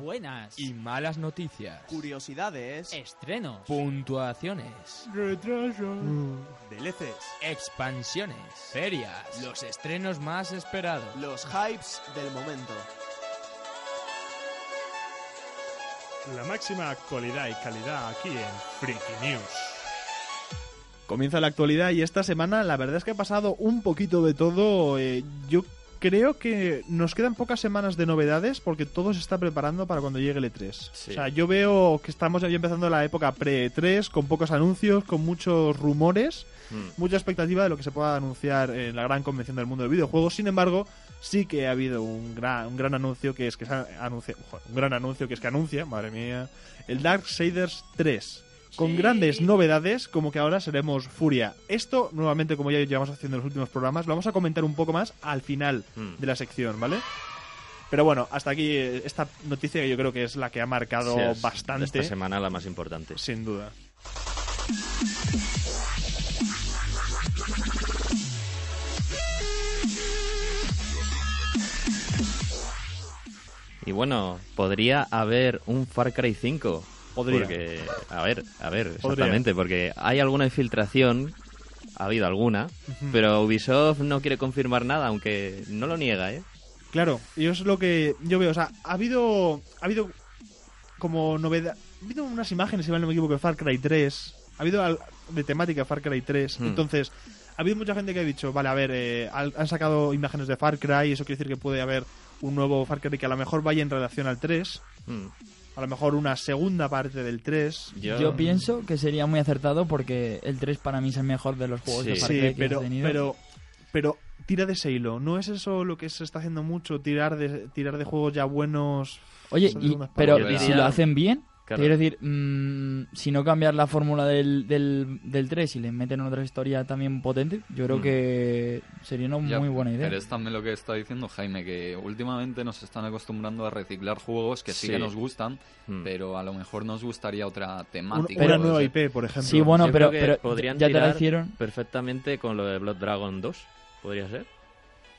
Buenas. Y malas noticias. Curiosidades. Estrenos. Puntuaciones. Retraso. DLCs. Expansiones. Ferias. Los estrenos más esperados. Los hypes del momento. La máxima actualidad y calidad aquí en Freaky News. Comienza la actualidad y esta semana la verdad es que ha pasado un poquito de todo. eh, yo creo que nos quedan pocas semanas de novedades porque todo se está preparando para cuando llegue el E3. Sí. O sea, yo veo que estamos ya empezando la época pre-E3 con pocos anuncios, con muchos rumores, Mm. mucha expectativa de lo que se pueda anunciar en la gran convención del mundo del videojuego. Sin embargo, sí que ha habido un gran, un gran anuncio que es que se anuncia, un gran anuncio que es que anuncia, madre mía, el Darksiders 3 con grandes novedades como que ahora seremos Furia. Esto, nuevamente, como ya llevamos haciendo en los últimos programas, lo vamos a comentar un poco más al final Mm. de la sección, ¿vale? Pero bueno, hasta aquí esta noticia que yo creo que es la que ha marcado Sí, es bastante, Esta semana la más importante. sin duda. Y bueno, podría haber un Far Cry 5. Podría. Porque, a ver, a ver, Podría. exactamente, porque hay alguna infiltración, ha habido alguna, pero Ubisoft no quiere confirmar nada, aunque no lo niega, ¿eh? Claro, y es lo que yo veo. O sea, ha habido, ha habido como novedad. Ha habido unas imágenes, si mal no me equivoco, de Far Cry 3. Ha habido al- de temática Far Cry 3. Hmm. Entonces, ha habido mucha gente que ha dicho, vale, a ver, eh, han sacado imágenes de Far Cry. Eso quiere decir que puede haber un nuevo Far Cry que a lo mejor vaya en relación al 3. Mm. A lo mejor una segunda parte del 3. Yo, Yo pienso que sería muy acertado porque el 3 para mí es el mejor de los juegos Sí. de Far Sí, Cry que pero, he tenido. pero, pero tira de ese hilo. ¿No es eso lo que se está haciendo mucho? Tirar de, tirar de juegos ya buenos. Oye, y- pero si lo hacen bien, Claro. te quiero decir, mm, si no cambiar la fórmula del, del, del 3 y le meten otra historia también potente, yo creo Mm. que sería una Ya, muy buena idea. Pero es también lo que está diciendo Jaime, que últimamente nos están acostumbrando a reciclar juegos que sí, Sí. que nos gustan, Mm. pero a lo mejor nos gustaría otra temática. una nueva. IP, por ejemplo. Sí, bueno, Yo pero, podrían ya te la hicieron. perfectamente con lo de Blood Dragon 2, podría ser.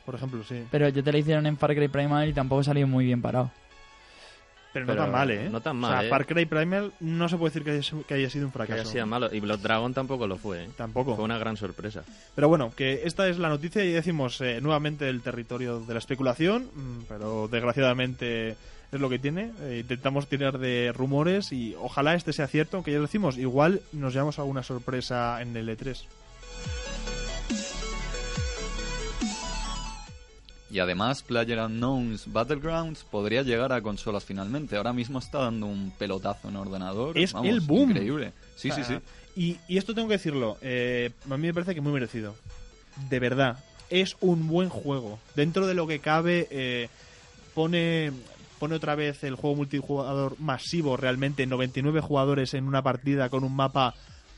Por ejemplo, sí. Pero ya te la hicieron en Far Cry Primal y tampoco salió muy bien parado. Pero, no tan mal, ¿eh? no tan O mal, sea, ¿eh? Far Cry Primal no se puede decir que haya, que haya sido un Que fracaso. haya sido malo. Y Blood Dragon tampoco lo fue, ¿eh? Tampoco. Fue una gran sorpresa. Pero bueno, que esta es la noticia y decimos eh, nuevamente el territorio de la especulación, mm, pero desgraciadamente es lo que tiene. Eh, intentamos tirar de rumores y ojalá este sea cierto, aunque ya lo decimos, igual nos llevamos a alguna sorpresa en el E E3. Y además, Player Unknown's Battlegrounds podría llegar a consolas finalmente. Ahora mismo está dando un pelotazo en ordenador. Es Vamos, el boom. Increíble. Sí, sí, sí. Y, y esto tengo que decirlo, eh, a mí me parece que muy merecido. De verdad, es un buen juego. Dentro de lo que cabe, eh, pone, pone otra vez el juego multijugador masivo, realmente 99 jugadores en una partida con un mapa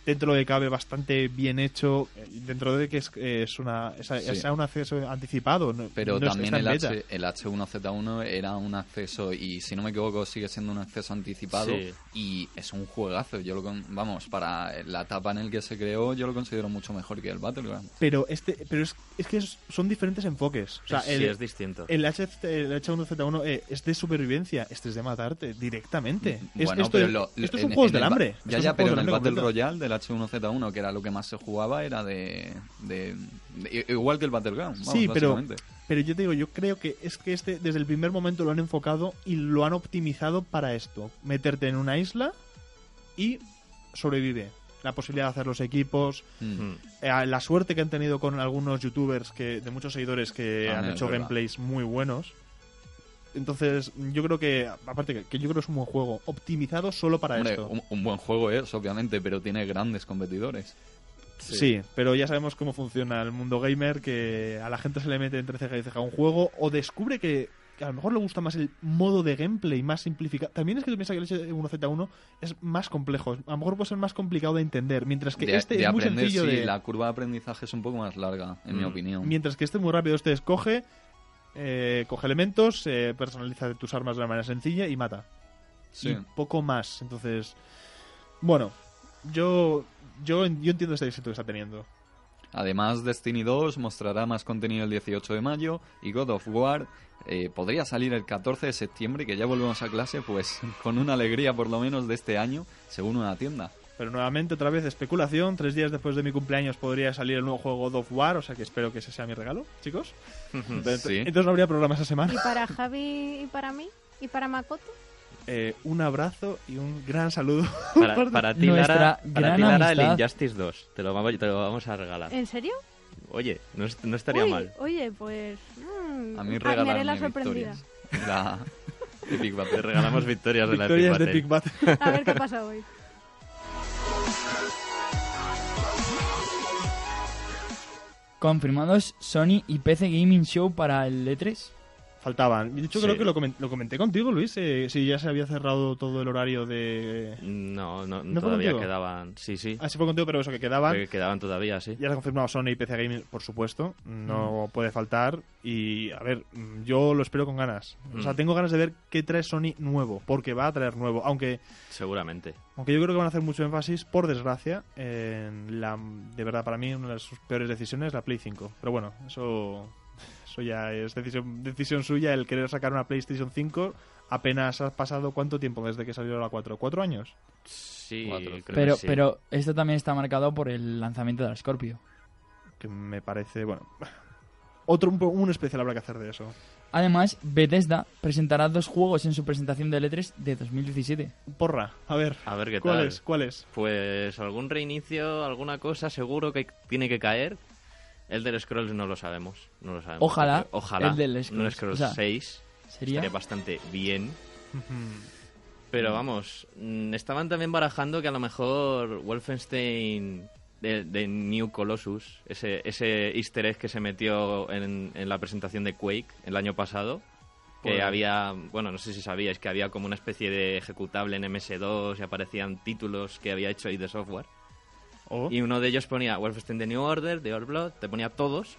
dentro de lo que cabe bastante bien hecho, eh, dentro de que es, es una es, es un acceso anticipado. no- Pero no es- también el. H, el H1Z1 era un acceso, y si no me equivoco, sigue siendo un acceso anticipado. Sí. Y es un juegazo. Yo lo con- vamos, para la etapa en el que se creó, yo lo considero mucho mejor que el Battleground. Pero este pero es, es que es- son diferentes enfoques. O sea, sí, el, es distinto. El, H, el H1Z1 eh, es de supervivencia, este es de matarte directamente. Es- Bueno, esto, pero es- lo- esto es un juego del hambre. Ya, ya, pero en el Battle. Royale H1Z1, que era lo que más se jugaba, era de. de- de- igual que el Battleground. Vamos, Sí, pero, pero yo te digo, yo creo que es que este desde el primer momento lo han enfocado y lo han optimizado para esto. Meterte en una isla y sobrevive. La posibilidad de hacer los equipos, Mm. Eh, la suerte que han tenido con algunos youtubers que de muchos seguidores que Ah, han hecho verdad. gameplays muy buenos. Entonces, yo creo que, aparte que, que yo creo que es un buen juego, optimizado solo para Hombre, esto. un, un buen juego es, obviamente, pero tiene grandes competidores. Sí. pero ya sabemos cómo funciona el mundo gamer, que a la gente se le mete entre ceja y ceja un juego o descubre que, a lo mejor le gusta más el modo de gameplay más simplificado. También es que tú piensas que el H1Z1 es más complejo, a lo mejor puede ser más complicado de entender, mientras que de, este de es muy sencillo sí, de... la curva de aprendizaje es un poco más larga, en mi Mm, opinión. Mientras que este es muy rápido, este escoge, eh, coge elementos, eh, personaliza tus armas de una manera sencilla y mata. Sí. Y poco más. Entonces, bueno, yo, yo, yo entiendo este éxito que está teniendo. Además, Destiny 2 mostrará más contenido el 18 de mayo y God of War eh, podría salir el 14 de septiembre, que ya volvemos a clase, pues con una alegría por lo menos de este año, según una tienda. Pero nuevamente, otra vez, especulación. Tres días después de mi cumpleaños podría salir el nuevo juego God of War, o sea que espero que ese sea mi regalo, chicos. Entonces, Sí. entonces no habría programa esa semana. ¿Y para Javi y para mí? ¿Y para Makoto? Eh, un abrazo y un gran saludo. Para, para ti, Nuestra Lara, para gran ti, Lara, el amistad. Injustice 2. Te lo, vamos, te lo vamos a regalar. ¿En serio? Oye, no, no estaría Uy, mal. Oye, pues... mm, A mí haré regalarme la sorprendida. victorias. La Epic Te Battle. regalamos victorias de la Victorias de Epic Big Battle. Bat. A ver qué pasa hoy. Confirmados Sony y PC Gaming Show para el E E3. Faltaban. De hecho, Sí. creo que lo, comen- lo comenté contigo, Luis. eh, si ya se había cerrado todo el horario de. No, no, ¿No todavía quedaban. Sí, sí. Así fue contigo, pero eso que quedaban. Que quedaban todavía, sí. Ya se ha confirmado Sony y PC Gaming, por supuesto. No puede faltar. Y a ver, mm, yo lo espero con ganas. O sea, Mm. tengo ganas de ver qué trae Sony nuevo. Porque va a traer nuevo. Aunque, Seguramente. aunque yo creo que van a hacer mucho énfasis, por desgracia, en la. De verdad, para mí, una de sus peores decisiones, la Play 5. Pero bueno, eso. Eso ya es decisión, decisión suya el querer sacar una PlayStation 5. Apenas ha pasado cuánto tiempo desde que salió la 4? ¿Cuatro años? Sí, Cuatro. creo que Pero, sí. pero esto también está marcado por el lanzamiento de la Scorpio. Que me parece, bueno. Otro, un, un especial habrá que hacer de eso. Además, Bethesda presentará dos juegos en su presentación de E3 de 2017. Porra, a ver. A ver qué ¿Cuál tal. es? ¿Cuál es? Pues algún reinicio, alguna cosa seguro que tiene que caer. El del Scrolls no lo sabemos. No lo sabemos. Ojalá Ojalá. el del Scrolls, Scrolls o sea, 6 Sería estaría bastante bien. Pero vamos, mm, estaban también barajando que a lo mejor Wolfenstein de, de New Colossus, ese, ese easter egg que se metió en, en la presentación de Quake el año pasado, que Pues- había, bueno, no sé si sabíais que había como una especie de ejecutable en MS2 y aparecían títulos que había hecho ahí de software. Oh. Y uno de ellos ponía Wolfenstein The New Order, The Old Blood, te ponía todos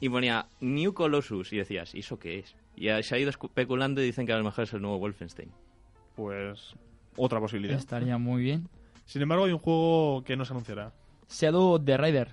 y ponía New Colossus y decías, ¿y eso qué es? Y se ha ido especulando y dicen que a lo mejor es el nuevo Wolfenstein. Pues otra posibilidad. estaría muy bien. Sin embargo, hay un juego que no se anunciará. Shadow of the Rider.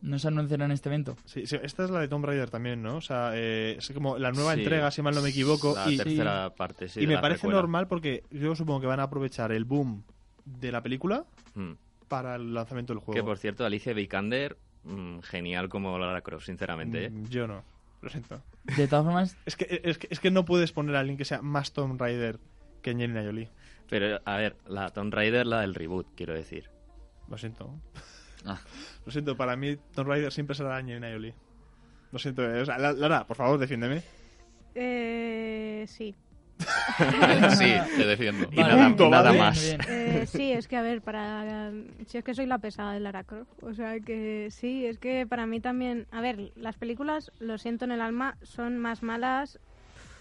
No se anunciará en este evento. Sí, sí, esta es la de Tomb Raider también, ¿no? O sea, eh, es como la nueva Sí. entrega, si mal no me equivoco. La y tercera parte, sí. y me parece normal porque yo supongo que van a aprovechar el boom de la película Mm. Para el lanzamiento del Que juego. por cierto, Alicia Vikander, mm, genial como Lara Croft, sinceramente. ¿eh? Mm, Yo no, lo siento. De todas formas, Es que, es, que, es que no puedes poner a alguien que sea más Tomb Raider que Angelina Jolie. Pero, a ver, la Tomb Raider, la del reboot, quiero decir. Lo siento. Ah. Lo siento, para mí Tomb Raider siempre será Angelina Jolie. Lo siento. eh, o sea, La- Lara, por favor, defiéndeme. Eh, sí. Sí, te defiendo. Y Vale. nada, Punto, nada ¿vale? más. Eh, sí, es que a ver, para si es que soy la pesada de Lara Croft, o sea que sí, es que para mí también, a ver, las películas, lo siento en el alma, son más malas,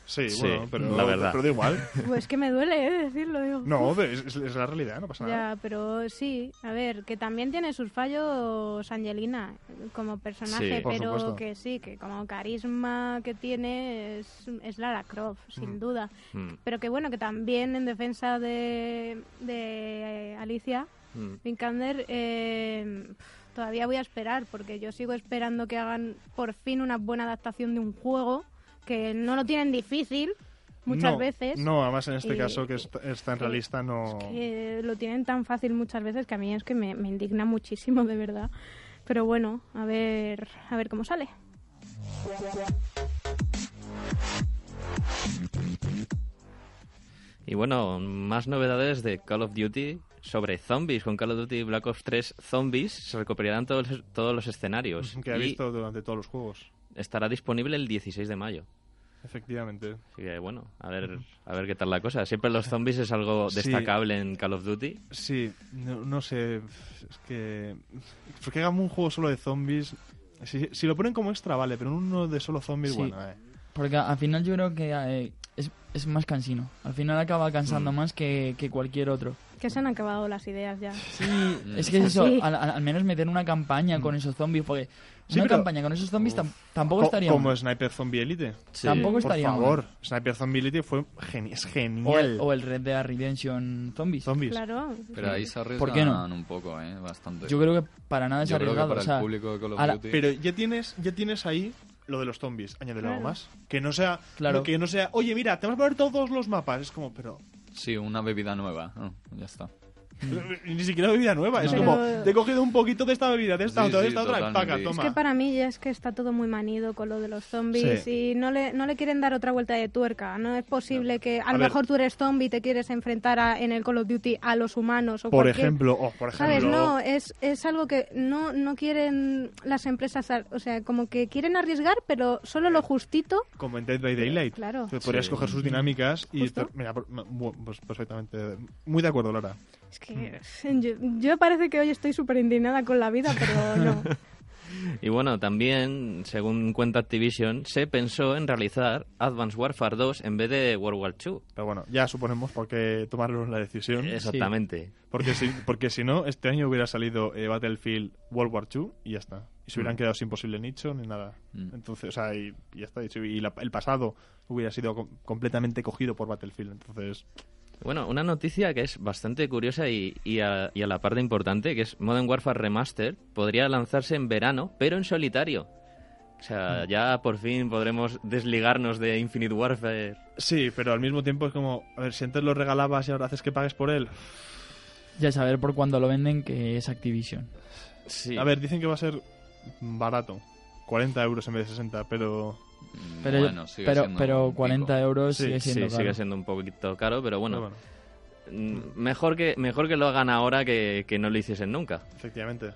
Sí, Sí, bueno, pero, la verdad. pero da igual. pues que me duele ¿eh? decirlo, digo. No, es, es- la realidad, no pasa nada. Ya, pero sí, a ver, que también tiene sus fallos Angelina como personaje, Sí. Pero que sí, que como carisma que tiene es, es Lara Croft, sin Mm. duda. Mm, Pero que bueno, que también en defensa de, de eh, Alicia, mm. Vikander, eh, todavía voy a esperar, porque yo sigo esperando que hagan por fin una buena adaptación de un juego, que no lo tienen difícil muchas No, veces. No, además en este Y- caso que es, es tan realista no... que lo tienen tan fácil muchas veces que a mí es que me, me indigna muchísimo, de verdad. Pero bueno, a ver, a ver cómo sale. Y bueno, más novedades de Call of Duty sobre zombies. Con Call of Duty Black Ops 3 Zombies se recuperarán todos, todos los escenarios. que ha y visto durante todos los juegos. Estará disponible el 16 de mayo. Efectivamente. Así que bueno, a ver, a ver qué tal la cosa. Siempre los zombies es algo Sí. destacable en Call of Duty. Sí, no, no sé. Es que. ¿Por qué hagan un juego solo de zombies? Si, si lo ponen como extra, vale, pero uno de solo zombies, Sí. bueno, eh. Porque al final yo creo que eh, es, es más cansino. Al final acaba cansando Mm. más que, que cualquier otro. Que se han acabado las ideas ya. Sí, es que es eso, Sí. al, menos meter una campaña con esos zombies, porque Sí, una pero- campaña con esos zombies tam- tampoco Co- estaría como mal. Sniper Zombie Elite. Sí. Tampoco Por estaría mal. favor, Sniper Zombie Elite fue geni- es O genial. el, o el Red Dead Redemption Zombies. Zombies. Claro. Pero ahí se arriesgan ¿Por qué no? un poco, ¿eh? Bastante. Yo creo que para nada es Yo creo que arriesgado. para o sea, el público de Call of a la- Duty... Pero ya tienes, ya tienes ahí lo de los zombies. Añádele algo más. Que no sea, Claro. que no sea, oye, mira, te vamos a poner todos los mapas. Es como, pero Sí, una bebida nueva. Ah, ya está. Ni siquiera bebida nueva. Es como, Pero- te he cogido un poquito de esta bebida, de esta Sí, otra, de sí, esta otra, y totalmente. paga, Es toma. Es que para mí ya es que está todo muy manido con lo de los zombies Sí. y no le, no le quieren dar otra vuelta de tuerca. No es posible que a, A lo ver. mejor tú eres zombie y te quieres enfrentar a- en el Call of Duty a los humanos o Por cualquier- ejemplo, oh, por ejemplo. ¿Sabes? No, es, es algo que no, no quieren las empresas, o sea, como que quieren arriesgar, pero solo lo justito. Como en Dead by Daylight. Claro. Que podrías Sí. coger sus dinámicas y... Justo. Mira, por- pues perfectamente. Muy de acuerdo, Laura. Es que yo, yo parece que hoy estoy súper indignada con la vida, pero no. Y bueno, también, según cuenta Activision, se pensó en realizar Advanced Warfare 2 en vez de World War II. Pero bueno, ya suponemos por qué tomaron la decisión. Exactamente. Porque si, porque si no, este año hubiera salido eh, Battlefield World War II y ya está. Y se hubieran Mm. quedado sin posible nicho ni nada. Mm. Entonces, o sea, y, y ya está. Y la- el pasado hubiera sido com- completamente cogido por Battlefield. Entonces, Bueno, una noticia que es bastante curiosa y, y, a, y a la parte importante, que es Modern Warfare Remastered, podría lanzarse en verano, pero en solitario. O sea, ya por fin podremos desligarnos de Infinite Warfare. sí, pero al mismo tiempo es como, a ver, si antes lo regalabas y ahora haces que pagues por él. Ya saber por cuándo lo venden que es Activision. Sí. A ver, dicen que va a ser barato. 40 euros en vez de 60, pero... Pero, bueno, sigue pero, siendo pero un 40 pico. euros Sí, sigue sí, siendo sigue caro. siendo un poquito caro, pero bueno, pero bueno, mm, mejor, que, mejor que lo hagan ahora que, que no lo hiciesen nunca. efectivamente.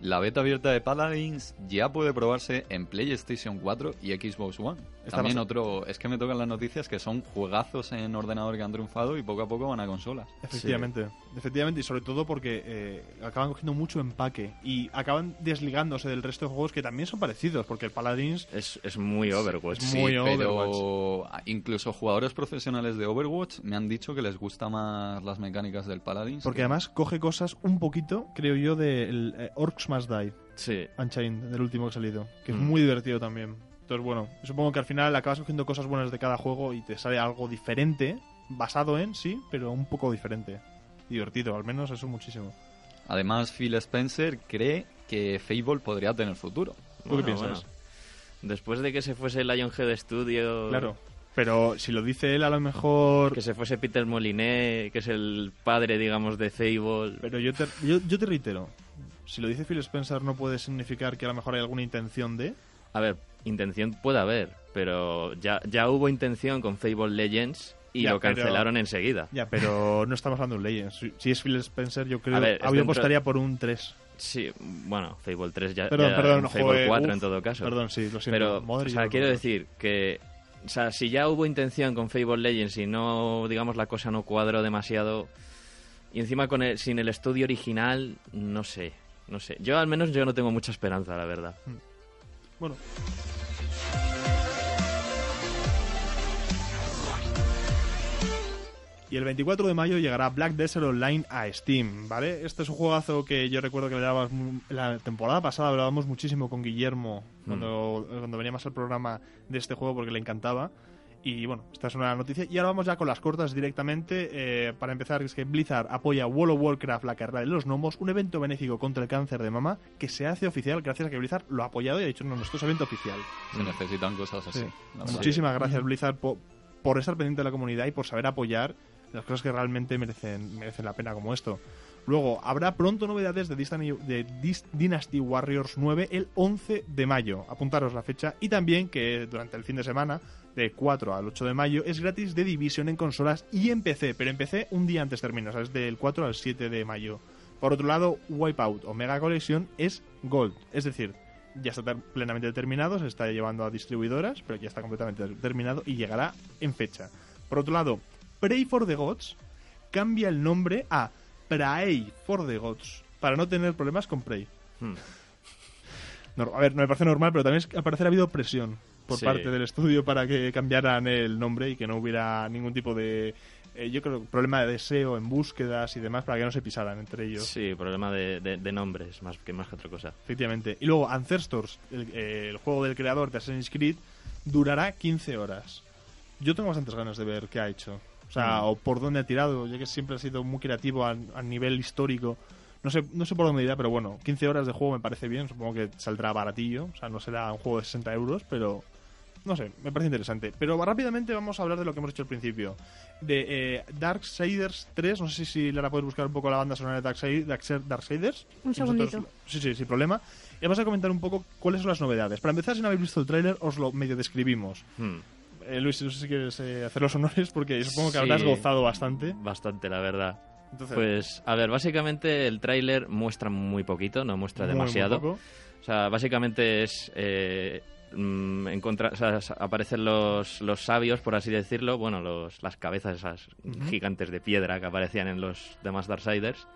La beta abierta de Paladins ya puede probarse en PlayStation 4 y Xbox One. También otro, es que me tocan las noticias que son juegazos en ordenador que han triunfado y poco a poco van a consolas. Efectivamente, efectivamente, y sobre todo porque eh, acaban cogiendo mucho empaque y acaban desligándose del resto de juegos que también son parecidos, porque el Paladins Es, es muy Overwatch. es muy sí, Overwatch. pero incluso jugadores profesionales de Overwatch me han dicho que les gusta más las mecánicas del Paladins. Porque que- además coge cosas un poquito, creo yo, del eh, Orcs Must Die, Sí. Unchained, del último que ha salido, que es Mm. muy divertido también. Entonces, bueno, supongo que al final acabas cogiendo cosas buenas de cada juego y te sale algo diferente, basado en, sí, pero un poco diferente. Divertido, al menos eso muchísimo. Además, Phil Spencer cree que Fable podría tener futuro. ¿Tú qué piensas? Después de que se fuese Lionhead Studio... Claro. Pero si lo dice él, a lo mejor... Que se fuese Peter Moliné, que es el padre, digamos, de Fable. Pero yo te, yo, yo te reitero, si lo dice Phil Spencer no puede significar que a lo mejor hay alguna intención de... A ver, intención puede haber, pero ya, ya hubo intención con Fable Legends y Ya, lo pero- cancelaron enseguida. Ya, pero no estamos hablando de un Legends. Si- es Phil Spencer, yo creo... A ver, es yo dentro- apostaría por un 3. Sí, bueno, Fable 3 ya, Perdón, ya- perdón, Fable joder, 4 uf, en todo caso. Perdón, sí, lo siento. Pero, Madre o sea, quiero decir que, o sea, si ya hubo intención con Fable Legends y no, digamos, la cosa no cuadró demasiado, y encima con el, sin el estudio original, no sé, no sé. Yo al menos yo no tengo mucha esperanza, la verdad. Bueno. Y el 24 de mayo llegará Black Desert Online a Steam, ¿vale? Este es un juegazo que yo recuerdo que le la temporada pasada hablábamos muchísimo con Guillermo cuando, cuando veníamos al programa de este juego porque le encantaba. Y bueno, esta es una noticia. Y ahora vamos ya con las cortas directamente. Eh, para empezar, es que Blizzard apoya World of Warcraft, la carrera de los gnomos, un evento benéfico contra el cáncer de mama que se hace oficial gracias a que Blizzard lo ha apoyado y ha dicho, no, nuestro es evento oficial. Se necesitan cosas así. Sí. Muchísimas gracias Blizzard po- por, estar pendiente de la comunidad y por saber apoyar las cosas que realmente merecen, merecen la pena como esto. Luego, habrá pronto novedades de Dynasty, de Dynasty Warriors 9 el 11 de mayo. Apuntaros la fecha. Y también que durante el fin de semana, de 4 al 8 de mayo, es gratis de Division en consolas y en PC. Pero en PC un día antes termina, o sea, es del 4 al 7 de mayo. Por otro lado, Wipeout o Mega Collection es Gold. Es decir, ya está plenamente terminado, se está llevando a distribuidoras, pero ya está completamente terminado y llegará en fecha. Por otro lado, Pray for the Gods cambia el nombre a Pray for the Gods para no tener problemas con Prey. Hmm. No, a ver, no me parece normal, pero también es que al parecer ha habido presión por Sí. parte del estudio para que cambiaran el nombre y que no hubiera ningún tipo de, eh, yo creo, problema de deseo en búsquedas y demás para que no se pisaran entre ellos. Sí, problema de, de- de nombres, más que, más que otra cosa. Efectivamente. Y luego Ancestors, el, eh, el juego del creador de Assassin's Creed, durará 15 horas. Yo tengo bastantes ganas de ver qué ha hecho. O sea, o por dónde ha tirado, ya que siempre ha sido muy creativo a, a nivel histórico. No sé, no sé por dónde irá, pero bueno, 15 horas de juego me parece bien. Supongo que saldrá baratillo. O sea, no será un juego de 60 euros, pero no sé, me parece interesante. Pero rápidamente vamos a hablar de lo que hemos hecho al principio. De eh, Darksiders 3, no sé si Lara puedes buscar un poco la banda sonora de Darksiders. Un nosotros- segundito. Sí, sí, sin problema. Y vamos a comentar un poco cuáles son las novedades. Para empezar, si no habéis visto el tráiler, os lo medio describimos. Hmm. Eh, Luis, no sé si quieres eh, hacer los honores, porque supongo que Sí. habrás gozado bastante. Bastante, la verdad. Entonces, Pues, a ver, básicamente el tráiler muestra muy poquito, no muestra muy, demasiado. O sea, básicamente es... Eh, mm, encontrar- o sea, s- aparecen los, los sabios, por así decirlo, bueno, los, las cabezas esas gigantes de piedra que aparecían en los demás Darksiders.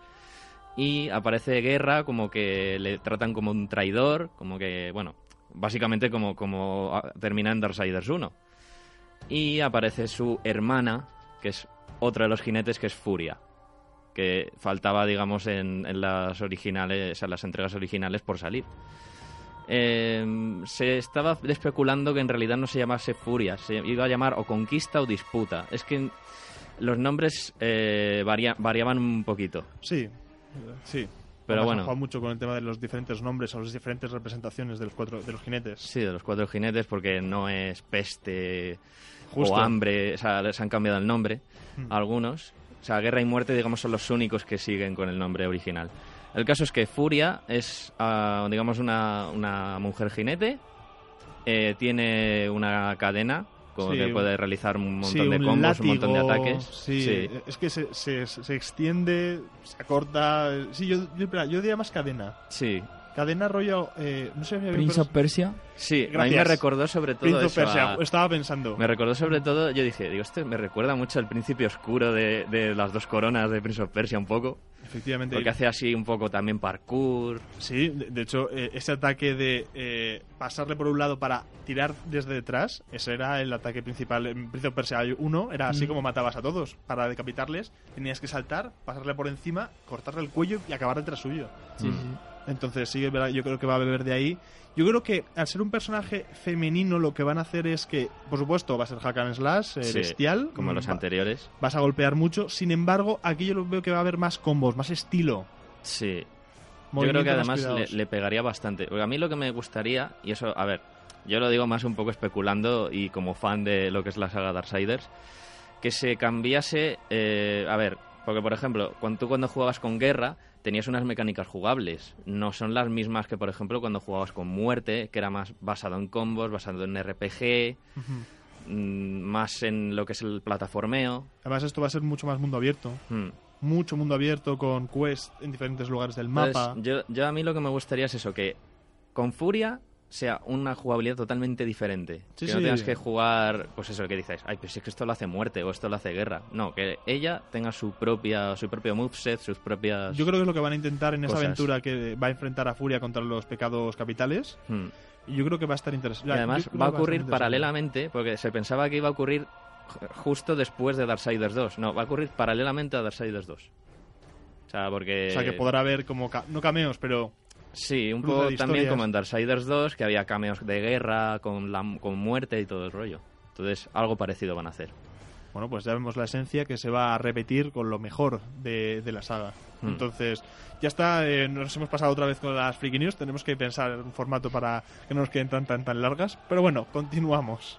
Y aparece Guerra como que le tratan como un traidor, como que, bueno, básicamente como, como ah, termina en Darksiders 1. Y aparece su hermana, que es otro de los jinetes, que es Furia que faltaba, digamos, en, las originales, en las entregas originales por salir. Eh, se estaba especulando que en realidad no se llamase Furia, se iba a llamar o Conquista o Disputa. Es que los nombres eh, varia- variaban un poquito. Sí, sí. Pero bueno. jugado mucho con el tema de los diferentes nombres o las diferentes representaciones de los cuatro de los jinetes. Sí, de los cuatro jinetes, porque no es peste Justo. o hambre, o sea, les han cambiado el nombre Hmm. a algunos. O sea, Guerra y Muerte, digamos, son los únicos que siguen con el nombre original. El caso es que Furia es, ah, digamos, una, una mujer jinete, eh, tiene una cadena con Sí, que puede realizar un montón Sí, de un combos, un montón de ataques. Sí, Sí. es que se, se, se extiende, se acorta. Sí, yo, yo, espera, yo diría más cadena. Sí, Cadena rollo. Eh, no sé si Prince of Persia. sí. A mí Gracias. me recordó sobre todo Prince of Persia. a- Estaba pensando. Me recordó sobre todo, yo dije, digo, este me recuerda mucho al principio oscuro de, de las dos coronas de Prince of Persia un poco. Efectivamente. Porque hace así un poco también parkour. Sí, de, de hecho, eh, ese ataque de eh, pasarle por un lado para tirar desde detrás, ese era el ataque principal. En Prince of Persia 1 era así Mm. como matabas a todos. Para decapitarles, tenías que saltar, pasarle por encima, cortarle el cuello y acabar detrás suyo. Sí, Mm. sí. Entonces, sí, yo creo que va a beber de ahí. Yo creo que al ser un personaje femenino, lo que van a hacer es que, por supuesto, va a ser hack and slash, eh, Sí, bestial. Como los va- anteriores. Vas a golpear mucho. Sin embargo, aquí yo veo que va a haber más combos, más estilo. Sí. Yo creo que más además le pegaría bastante. Porque a mí lo que me gustaría, y eso, a ver, yo lo digo más un poco especulando y como fan de lo que es la saga Darksiders, que se cambiase, eh, a ver, porque por ejemplo, cuando tú cuando jugabas con Guerra tenías unas mecánicas jugables, no son las mismas que por ejemplo cuando jugabas con Muerte, que era más basado en combos, basado en RPG, mm, más en lo que es el plataformeo. Además, esto va a ser mucho más mundo abierto. Mm. mucho mundo abierto con quest en diferentes lugares del Entonces, mapa. yo, yo a mí lo que me gustaría es eso, que con Furia sea una jugabilidad totalmente diferente. Sí, que no sí. tengas que jugar, pues eso, que dices, ay, pues es que esto lo hace muerte o esto lo hace guerra. No, que ella tenga su propia su propio moveset, sus propias... Yo creo que es lo que van a intentar en esa cosas. aventura que va a enfrentar a Furia contra los pecados capitales. Hmm. Y yo creo que va a estar interesante. Y además va a ocurrir paralelamente, porque se pensaba que iba a ocurrir ju- justo después de Darksiders 2. No, va a ocurrir paralelamente a Darksiders 2. O sea, porque... O sea, que podrá haber como, ca- no cameos, pero Sí, un poco también como en Darksiders 2, que había cameos de guerra, con, la, con muerte y todo el rollo. Entonces, algo parecido van a hacer. bueno, pues ya vemos la esencia que se va a repetir con lo mejor de, de la saga. Hmm. Entonces, ya está, eh, nos hemos pasado otra vez con las Freaky News. Tenemos que pensar en un formato para que no nos queden tan, tan, tan largas. Pero bueno, continuamos.